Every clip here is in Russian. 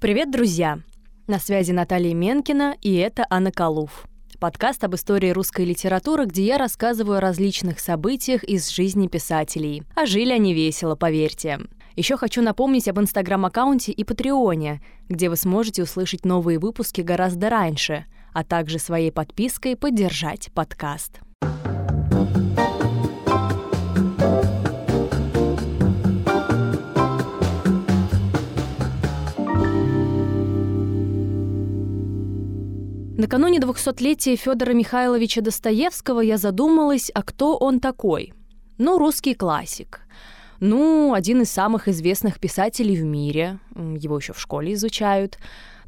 Привет, друзья! На связи Наталья Менкина, и это Анна Калуф. Подкаст об истории русской литературы, где я рассказываю о различных событиях из жизни писателей. А жили они весело, поверьте. Еще хочу напомнить об инстаграм-аккаунте и патреоне, где вы сможете услышать новые выпуски гораздо раньше, а также своей подпиской поддержать подкаст. Накануне 200-летия Федора Михайловича Достоевского я задумалась, а кто он такой? Ну, русский классик. Ну, один из самых известных писателей в мире. Его еще в школе изучают.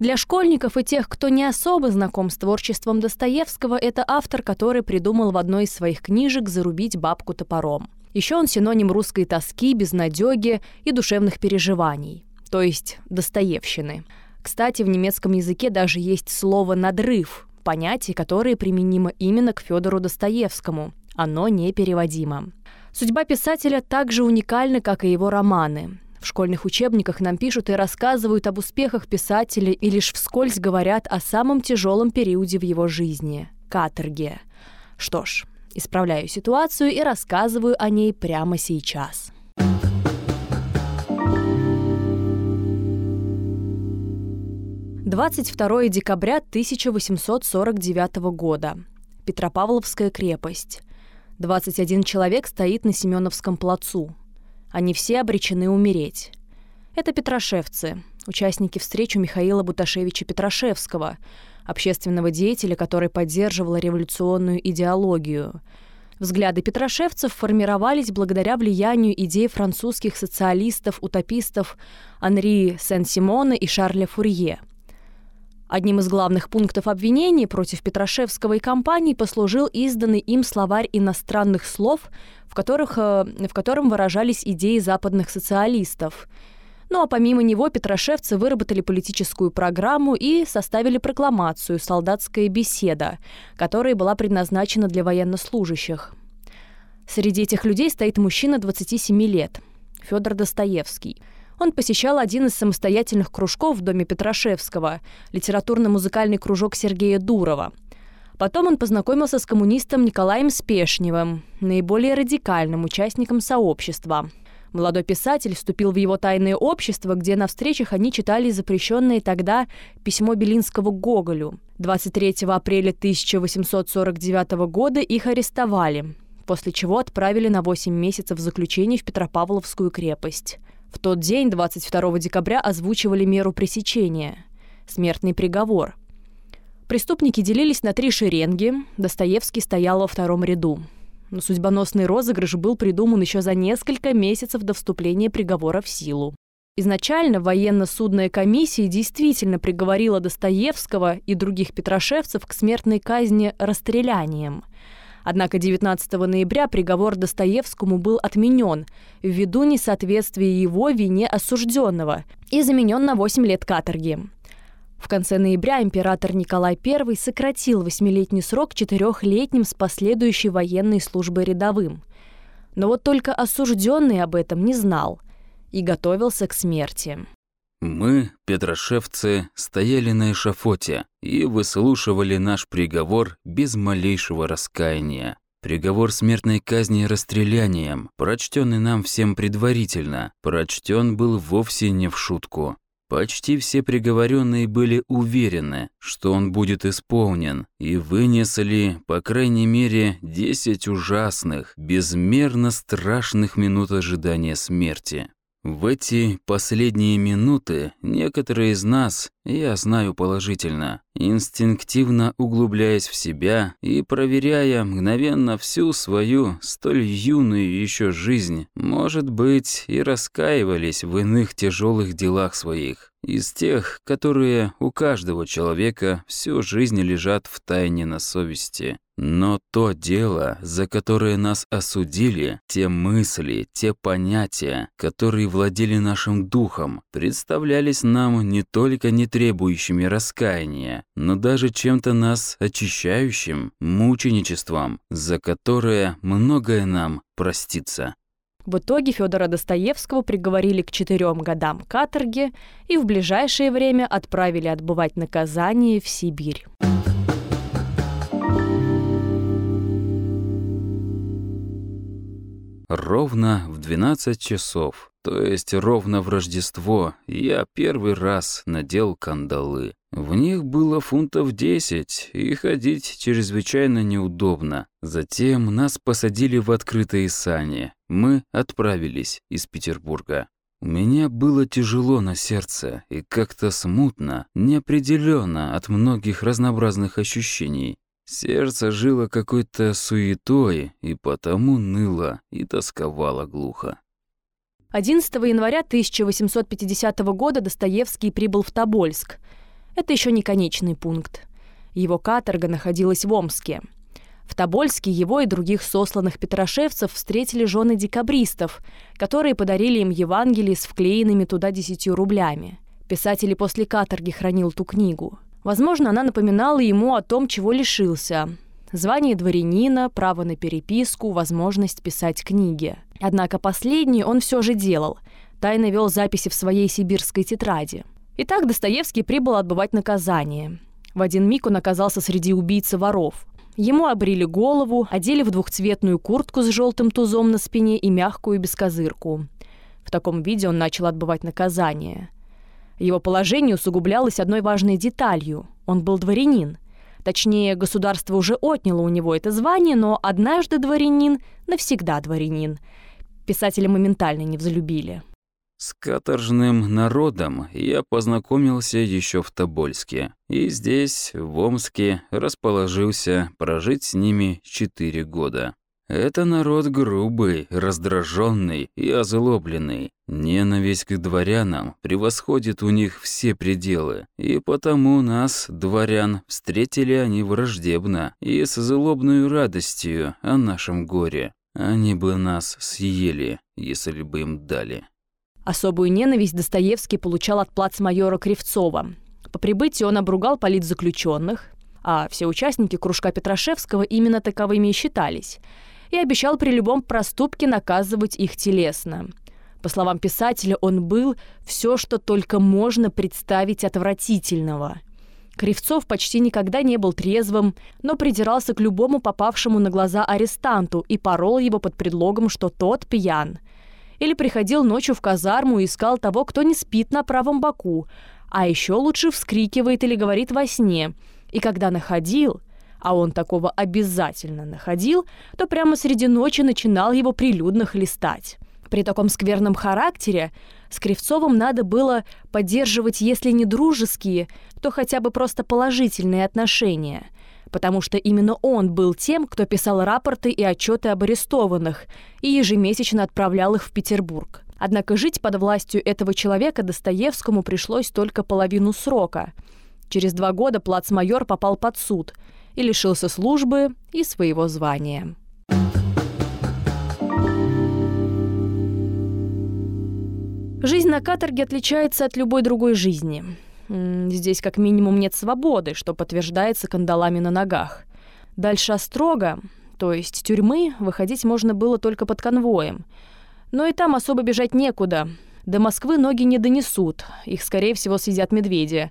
Для школьников и тех, кто не особо знаком с творчеством Достоевского, это автор, который придумал в одной из своих книжек зарубить бабку топором. Еще он синоним русской тоски, безнадеги и душевных переживаний, то есть Достоевщины. Кстати, в немецком языке даже есть слово «надрыв», понятие, которое применимо именно к Федору Достоевскому. Оно непереводимо. Судьба писателя так же уникальна, как и его романы. В школьных учебниках нам пишут и рассказывают об успехах писателя и лишь вскользь говорят о самом тяжелом периоде в его жизни – каторге. Что ж, исправляю ситуацию и рассказываю о ней прямо сейчас. 22 декабря 1849 года. Петропавловская крепость. 21 человек стоит на Семеновском плацу. Они все обречены умереть. Это петрошевцы, участники встречи Михаила Буташевича Петрошевского, общественного деятеля, который поддерживал революционную идеологию. Взгляды петрошевцев формировались благодаря влиянию идей французских социалистов-утопистов Анри Сен-Симона и Шарля Фурье – Одним из главных пунктов обвинений против Петрашевского и компании послужил изданный им словарь иностранных слов, в, которых, э, в котором выражались идеи западных социалистов. Ну а помимо него петрошевцы выработали политическую программу и составили прокламацию «Солдатская беседа», которая была предназначена для военнослужащих. Среди этих людей стоит мужчина 27 лет, Федор Достоевский – он посещал один из самостоятельных кружков в доме Петрашевского, литературно-музыкальный кружок Сергея Дурова. Потом он познакомился с коммунистом Николаем Спешневым, наиболее радикальным участником сообщества. Молодой писатель вступил в его тайное общество, где на встречах они читали запрещенное тогда письмо Белинского Гоголю. 23 апреля 1849 года их арестовали, после чего отправили на 8 месяцев заключения в Петропавловскую крепость. В тот день, 22 декабря, озвучивали меру пресечения – смертный приговор. Преступники делились на три шеренги, Достоевский стоял во втором ряду. Но судьбоносный розыгрыш был придуман еще за несколько месяцев до вступления приговора в силу. Изначально военно-судная комиссия действительно приговорила Достоевского и других петрошевцев к смертной казни расстрелянием – Однако 19 ноября приговор Достоевскому был отменен ввиду несоответствия его вине осужденного и заменен на 8 лет каторги. В конце ноября император Николай I сократил восьмилетний срок четырехлетним с последующей военной службой рядовым. Но вот только осужденный об этом не знал и готовился к смерти. Мы, петрошевцы, стояли на эшафоте и выслушивали наш приговор без малейшего раскаяния. Приговор смертной казни расстрелянием, прочтенный нам всем предварительно, прочтен был вовсе не в шутку. Почти все приговоренные были уверены, что он будет исполнен, и вынесли, по крайней мере, 10 ужасных, безмерно страшных минут ожидания смерти. В эти последние минуты некоторые из нас, я знаю положительно, инстинктивно углубляясь в себя и проверяя мгновенно всю свою столь юную еще жизнь, может быть, и раскаивались в иных тяжелых делах своих, из тех, которые у каждого человека всю жизнь лежат в тайне на совести. Но то дело, за которое нас осудили, те мысли, те понятия, которые владели нашим духом, представлялись нам не только не требующими раскаяния, но даже чем-то нас очищающим, мученичеством, за которое многое нам простится. В итоге Федора Достоевского приговорили к четырем годам каторги и в ближайшее время отправили отбывать наказание в Сибирь. Ровно в 12 часов, то есть ровно в Рождество, я первый раз надел кандалы. В них было фунтов 10, и ходить чрезвычайно неудобно. Затем нас посадили в открытые сани. Мы отправились из Петербурга. У меня было тяжело на сердце и как-то смутно, неопределенно от многих разнообразных ощущений. Сердце жило какой-то суетой и потому ныло и тосковало глухо. 11 января 1850 года Достоевский прибыл в Тобольск. Это еще не конечный пункт. Его каторга находилась в Омске. В Тобольске его и других сосланных петрошевцев встретили жены декабристов, которые подарили им Евангелие с вклеенными туда десятью рублями. Писатель после каторги хранил ту книгу – Возможно, она напоминала ему о том, чего лишился. Звание дворянина, право на переписку, возможность писать книги. Однако последнее он все же делал. Тайно вел записи в своей сибирской тетради. Итак, Достоевский прибыл отбывать наказание. В один миг он оказался среди убийц воров. Ему обрили голову, одели в двухцветную куртку с желтым тузом на спине и мягкую бескозырку. В таком виде он начал отбывать наказание – его положение усугублялось одной важной деталью. Он был дворянин. Точнее, государство уже отняло у него это звание, но однажды дворянин навсегда дворянин. Писателя моментально не взлюбили. С каторжным народом я познакомился еще в Тобольске. И здесь, в Омске, расположился прожить с ними четыре года. Это народ грубый, раздраженный и озлобленный. Ненависть к дворянам превосходит у них все пределы, и потому нас, дворян, встретили они враждебно и с злобной радостью о нашем горе. Они бы нас съели, если бы им дали. Особую ненависть Достоевский получал от плацмайора Кривцова. По прибытии он обругал политзаключенных, а все участники кружка Петрашевского именно таковыми и считались – и обещал при любом проступке наказывать их телесно. По словам писателя, он был все, что только можно представить отвратительного. Кривцов почти никогда не был трезвым, но придирался к любому попавшему на глаза арестанту и порол его под предлогом, что тот пьян. Или приходил ночью в казарму и искал того, кто не спит на правом боку, а еще лучше вскрикивает или говорит во сне. И когда находил, а он такого обязательно находил, то прямо среди ночи начинал его прилюдно хлестать. При таком скверном характере с Кривцовым надо было поддерживать, если не дружеские, то хотя бы просто положительные отношения, потому что именно он был тем, кто писал рапорты и отчеты об арестованных и ежемесячно отправлял их в Петербург. Однако жить под властью этого человека Достоевскому пришлось только половину срока. Через два года плацмайор попал под суд – и лишился службы и своего звания. Жизнь на каторге отличается от любой другой жизни. Здесь как минимум нет свободы, что подтверждается кандалами на ногах. Дальше строго, то есть тюрьмы, выходить можно было только под конвоем. Но и там особо бежать некуда. До Москвы ноги не донесут, их, скорее всего, съедят медведи.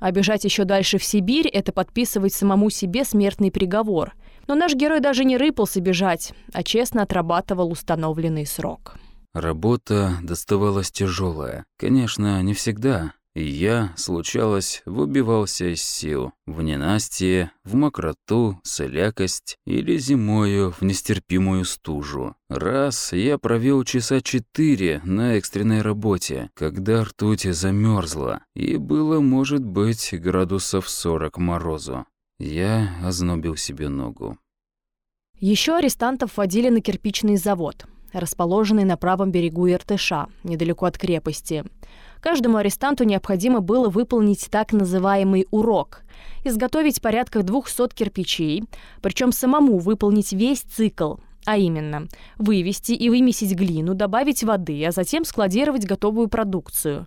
А бежать еще дальше в Сибирь – это подписывать самому себе смертный приговор. Но наш герой даже не рыпался бежать, а честно отрабатывал установленный срок. Работа доставалась тяжелая. Конечно, не всегда. И я, случалось, выбивался из сил. В ненастье, в мокроту, солякость или зимою в нестерпимую стужу. Раз я провел часа четыре на экстренной работе, когда ртуть замерзла, и было, может быть, градусов сорок морозу. Я ознобил себе ногу. Еще арестантов водили на кирпичный завод, расположенный на правом берегу Иртыша, недалеко от крепости. Каждому арестанту необходимо было выполнить так называемый урок – изготовить порядка 200 кирпичей, причем самому выполнить весь цикл, а именно вывести и вымесить глину, добавить воды, а затем складировать готовую продукцию.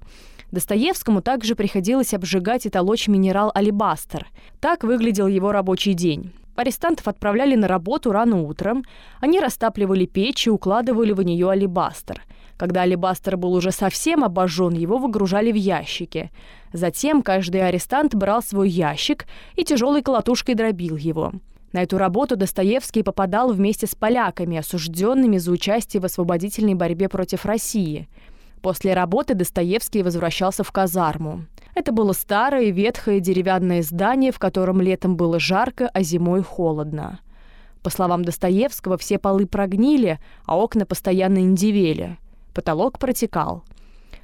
Достоевскому также приходилось обжигать и толочь минерал алебастер. Так выглядел его рабочий день. Арестантов отправляли на работу рано утром. Они растапливали печь и укладывали в нее алебастр. Когда алебастр был уже совсем обожжен, его выгружали в ящики. Затем каждый арестант брал свой ящик и тяжелой колотушкой дробил его. На эту работу Достоевский попадал вместе с поляками, осужденными за участие в освободительной борьбе против России. После работы Достоевский возвращался в казарму. Это было старое, ветхое деревянное здание, в котором летом было жарко, а зимой холодно. По словам Достоевского, все полы прогнили, а окна постоянно индивели. Потолок протекал.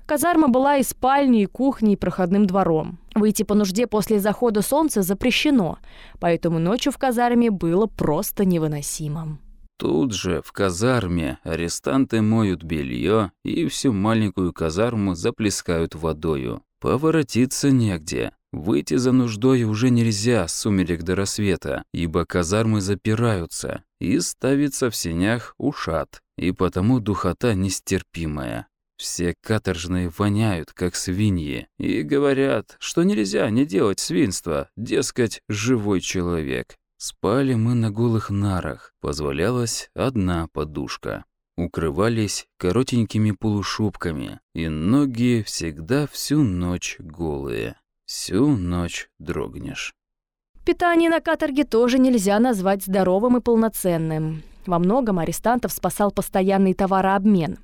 Казарма была и спальней, и кухней, и проходным двором. Выйти по нужде после захода солнца запрещено, поэтому ночью в казарме было просто невыносимо. Тут же, в казарме, арестанты моют белье и всю маленькую казарму заплескают водою. Поворотиться негде. Выйти за нуждой уже нельзя с сумерек до рассвета, ибо казармы запираются, и ставится в сенях ушат, и потому духота нестерпимая. Все каторжные воняют, как свиньи, и говорят, что нельзя не делать свинства, дескать, живой человек. Спали мы на голых нарах, позволялась одна подушка. Укрывались коротенькими полушубками, и ноги всегда всю ночь голые. Всю ночь дрогнешь. Питание на каторге тоже нельзя назвать здоровым и полноценным. Во многом арестантов спасал постоянный товарообмен.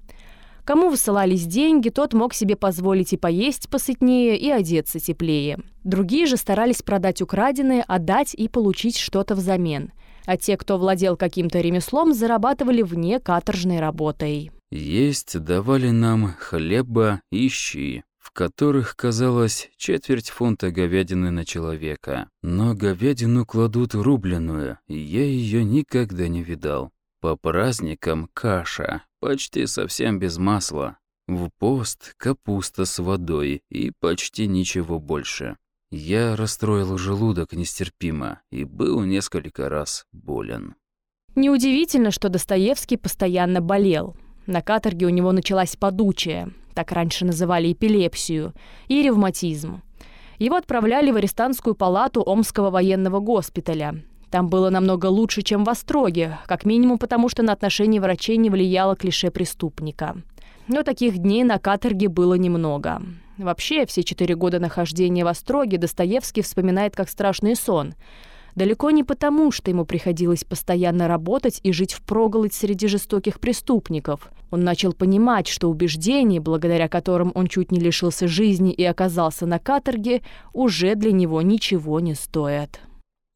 Кому высылались деньги, тот мог себе позволить и поесть посытнее, и одеться теплее. Другие же старались продать украденное, отдать и получить что-то взамен. А те, кто владел каким-то ремеслом, зарабатывали вне каторжной работой. Есть давали нам хлеба и щи, в которых, казалось, четверть фунта говядины на человека. Но говядину кладут рубленую, и я ее никогда не видал. По праздникам каша, почти совсем без масла. В пост капуста с водой и почти ничего больше. Я расстроил желудок нестерпимо и был несколько раз болен. Неудивительно, что Достоевский постоянно болел. На каторге у него началась подучая, так раньше называли эпилепсию, и ревматизм. Его отправляли в арестантскую палату Омского военного госпиталя. Там было намного лучше, чем в Остроге, как минимум потому, что на отношение врачей не влияло клише преступника. Но таких дней на каторге было немного. Вообще, все четыре года нахождения в Остроге Достоевский вспоминает как страшный сон. Далеко не потому, что ему приходилось постоянно работать и жить впроголодь среди жестоких преступников. Он начал понимать, что убеждения, благодаря которым он чуть не лишился жизни и оказался на каторге, уже для него ничего не стоят.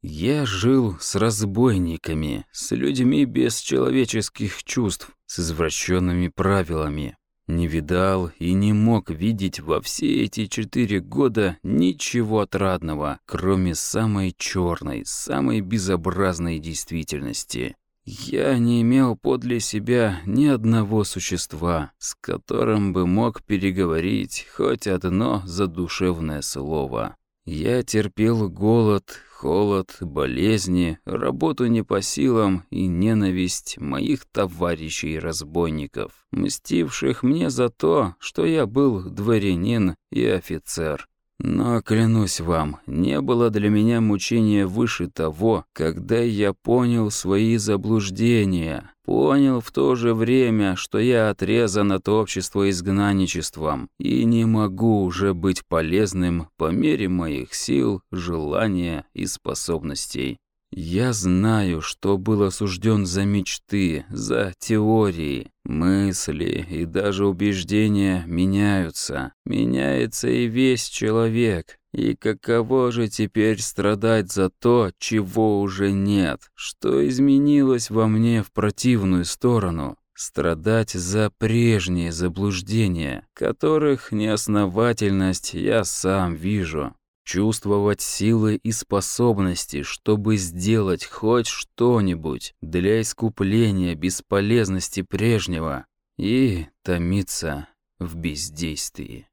Я жил с разбойниками, с людьми без человеческих чувств, с извращенными правилами. Не видал и не мог видеть во все эти четыре года ничего отрадного, кроме самой черной, самой безобразной действительности. Я не имел подле себя ни одного существа, с которым бы мог переговорить хоть одно задушевное слово. Я терпел голод, холод, болезни, работу не по силам и ненависть моих товарищей-разбойников, мстивших мне за то, что я был дворянин и офицер. Но, клянусь вам, не было для меня мучения выше того, когда я понял свои заблуждения, понял в то же время, что я отрезан от общества изгнанничеством и не могу уже быть полезным по мере моих сил, желания и способностей. Я знаю, что был осужден за мечты, за теории. Мысли и даже убеждения меняются. Меняется и весь человек. И каково же теперь страдать за то, чего уже нет? Что изменилось во мне в противную сторону? Страдать за прежние заблуждения, которых неосновательность я сам вижу чувствовать силы и способности, чтобы сделать хоть что-нибудь для искупления бесполезности прежнего и томиться в бездействии.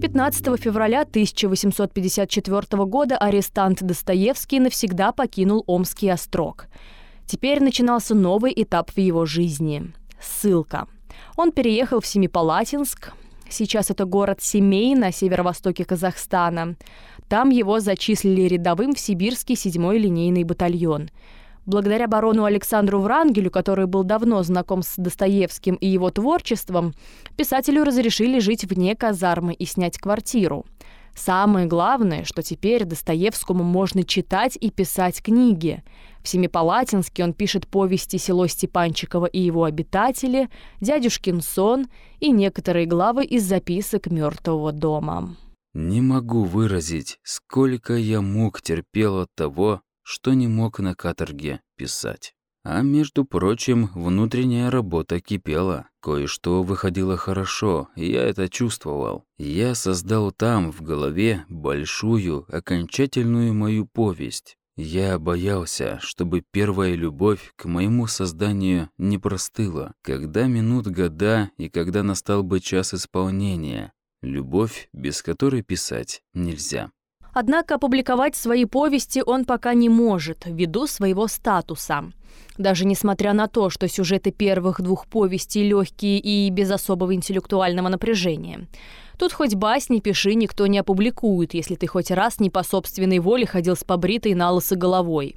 Пятнадцатого февраля 1854 года арестант Достоевский навсегда покинул Омский острог. Теперь начинался новый этап в его жизни – ссылка – он переехал в Семипалатинск. Сейчас это город Семей на северо-востоке Казахстана. Там его зачислили рядовым в сибирский 7-й линейный батальон. Благодаря барону Александру Врангелю, который был давно знаком с Достоевским и его творчеством, писателю разрешили жить вне казармы и снять квартиру. Самое главное, что теперь Достоевскому можно читать и писать книги. В Семипалатинске он пишет повести «Село Степанчиково и его обитатели», «Дядюшкин сон» и некоторые главы из записок мертвого дома. Не могу выразить, сколько я мук терпел от того, что не мог на каторге писать. А между прочим, внутренняя работа кипела. Кое-что выходило хорошо, я это чувствовал. Я создал там, в голове, большую, окончательную мою повесть. Я боялся, чтобы первая любовь к моему созданию не простыла, когда минут года и когда настал бы час исполнения. Любовь, без которой писать нельзя. Однако опубликовать свои повести он пока не может, ввиду своего статуса. Даже несмотря на то, что сюжеты первых двух повестей легкие и без особого интеллектуального напряжения. Тут хоть басни пиши, никто не опубликует, если ты хоть раз не по собственной воле ходил с побритой на головой.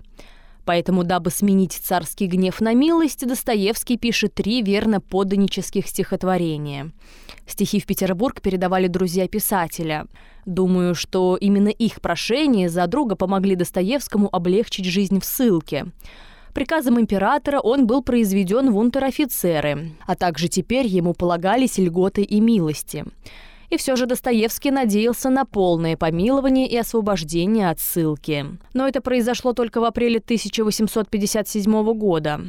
Поэтому, дабы сменить царский гнев на милость, Достоевский пишет три верно подданнических стихотворения. Стихи в Петербург передавали друзья писателя. Думаю, что именно их прошения за друга помогли Достоевскому облегчить жизнь в ссылке. Приказом императора он был произведен в унтер-офицеры, а также теперь ему полагались льготы и милости. И все же Достоевский надеялся на полное помилование и освобождение от ссылки. Но это произошло только в апреле 1857 года.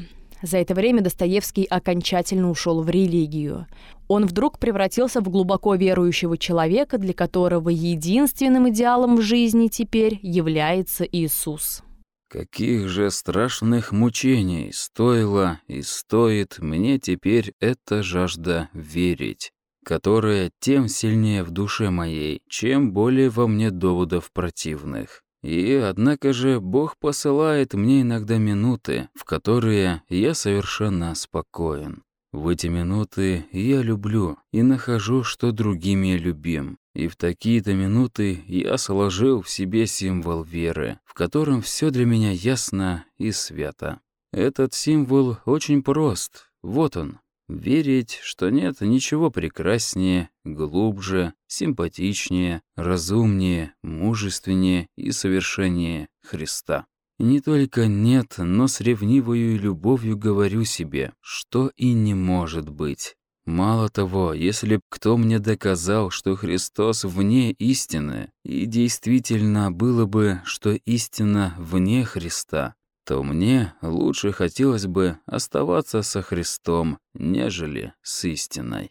За это время Достоевский окончательно ушел в религию. Он вдруг превратился в глубоко верующего человека, для которого единственным идеалом в жизни теперь является Иисус. Каких же страшных мучений стоило и стоит мне теперь эта жажда верить которая тем сильнее в душе моей, чем более во мне доводов противных. И, однако же, Бог посылает мне иногда минуты, в которые я совершенно спокоен. В эти минуты я люблю и нахожу, что другими любим. И в такие-то минуты я сложил в себе символ веры, в котором все для меня ясно и свято. Этот символ очень прост. Вот он, Верить, что нет ничего прекраснее, глубже, симпатичнее, разумнее, мужественнее и совершеннее Христа. не только нет, но с ревнивою любовью говорю себе, что и не может быть. Мало того, если б кто мне доказал, что Христос вне истины, и действительно было бы, что истина вне Христа, то мне лучше хотелось бы оставаться со Христом, нежели с истиной.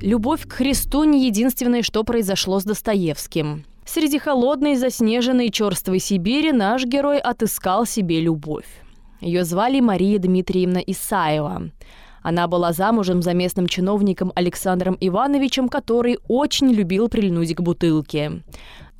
Любовь к Христу не единственное, что произошло с Достоевским. Среди холодной, заснеженной, черствой Сибири наш герой отыскал себе любовь. Ее звали Мария Дмитриевна Исаева. Она была замужем за местным чиновником Александром Ивановичем, который очень любил прильнуть к бутылке.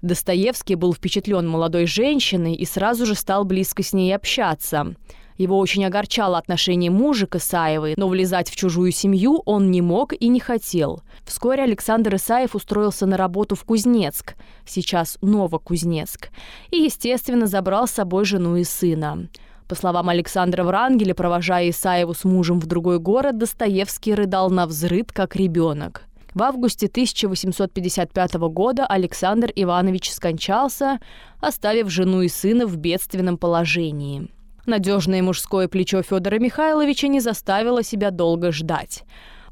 Достоевский был впечатлен молодой женщиной и сразу же стал близко с ней общаться. Его очень огорчало отношение мужа к Исаевой, но влезать в чужую семью он не мог и не хотел. Вскоре Александр Исаев устроился на работу в Кузнецк, сейчас Новокузнецк, и, естественно, забрал с собой жену и сына. По словам Александра Врангеля, провожая Исаеву с мужем в другой город, Достоевский рыдал на взрыд, как ребенок. В августе 1855 года Александр Иванович скончался, оставив жену и сына в бедственном положении. Надежное мужское плечо Федора Михайловича не заставило себя долго ждать.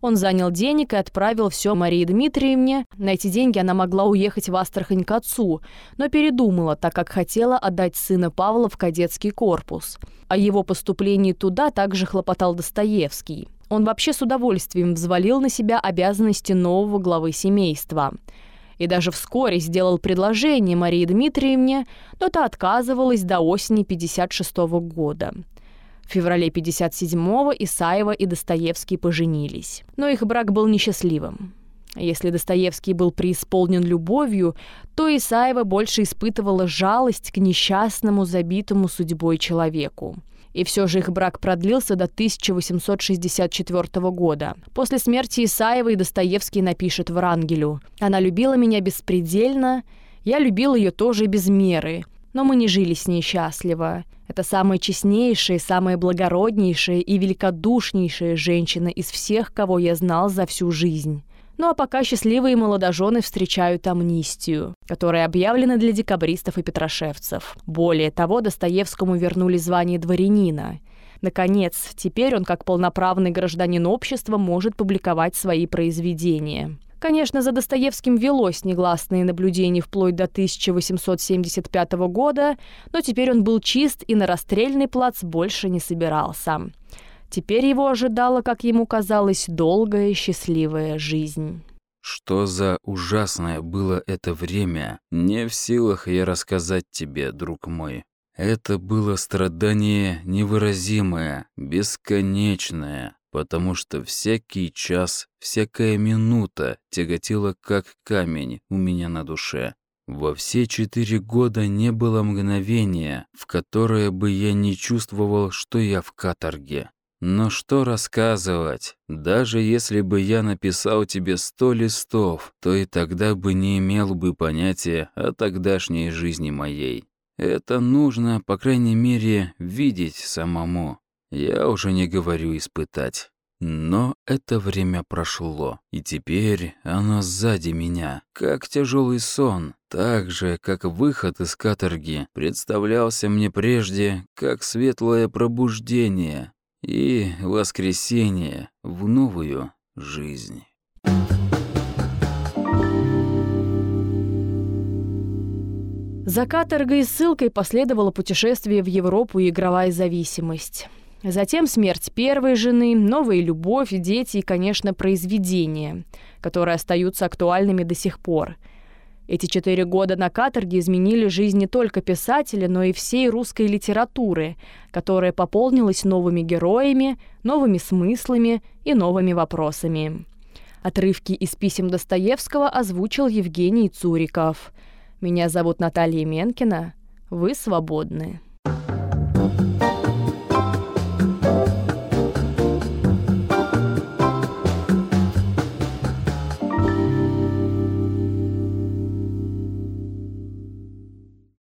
Он занял денег и отправил все Марии Дмитриевне. На эти деньги она могла уехать в Астрахань к отцу, но передумала, так как хотела отдать сына Павла в кадетский корпус. О его поступлении туда также хлопотал Достоевский. Он вообще с удовольствием взвалил на себя обязанности нового главы семейства. И даже вскоре сделал предложение Марии Дмитриевне, но та отказывалась до осени 1956 года. В феврале 57-го Исаева и Достоевский поженились. Но их брак был несчастливым. Если Достоевский был преисполнен любовью, то Исаева больше испытывала жалость к несчастному, забитому судьбой человеку. И все же их брак продлился до 1864 года. После смерти Исаевой Достоевский напишет Врангелю «Она любила меня беспредельно, я любил ее тоже без меры, но мы не жили с ней счастливо. Это самая честнейшая, самая благороднейшая и великодушнейшая женщина из всех, кого я знал за всю жизнь. Ну а пока счастливые молодожены встречают амнистию, которая объявлена для декабристов и петрошевцев. Более того, Достоевскому вернули звание дворянина. Наконец, теперь он, как полноправный гражданин общества, может публиковать свои произведения. Конечно, за Достоевским велось негласные наблюдения вплоть до 1875 года, но теперь он был чист и на расстрельный плац больше не собирался. Теперь его ожидала, как ему казалось, долгая счастливая жизнь. Что за ужасное было это время, не в силах я рассказать тебе, друг мой. Это было страдание невыразимое, бесконечное, потому что всякий час, всякая минута тяготила как камень у меня на душе. Во все четыре года не было мгновения, в которое бы я не чувствовал, что я в каторге. Но что рассказывать? Даже если бы я написал тебе сто листов, то и тогда бы не имел бы понятия о тогдашней жизни моей. Это нужно, по крайней мере, видеть самому. Я уже не говорю испытать. Но это время прошло, и теперь оно сзади меня, как тяжелый сон, так же, как выход из каторги представлялся мне прежде как светлое пробуждение, и воскресение в новую жизнь. За каторгой и ссылкой последовало путешествие в Европу и игровая зависимость. Затем смерть первой жены, новая любовь, дети и, конечно, произведения, которые остаются актуальными до сих пор – эти четыре года на каторге изменили жизнь не только писателя, но и всей русской литературы, которая пополнилась новыми героями, новыми смыслами и новыми вопросами. Отрывки из писем Достоевского озвучил Евгений Цуриков. «Меня зовут Наталья Менкина. Вы свободны».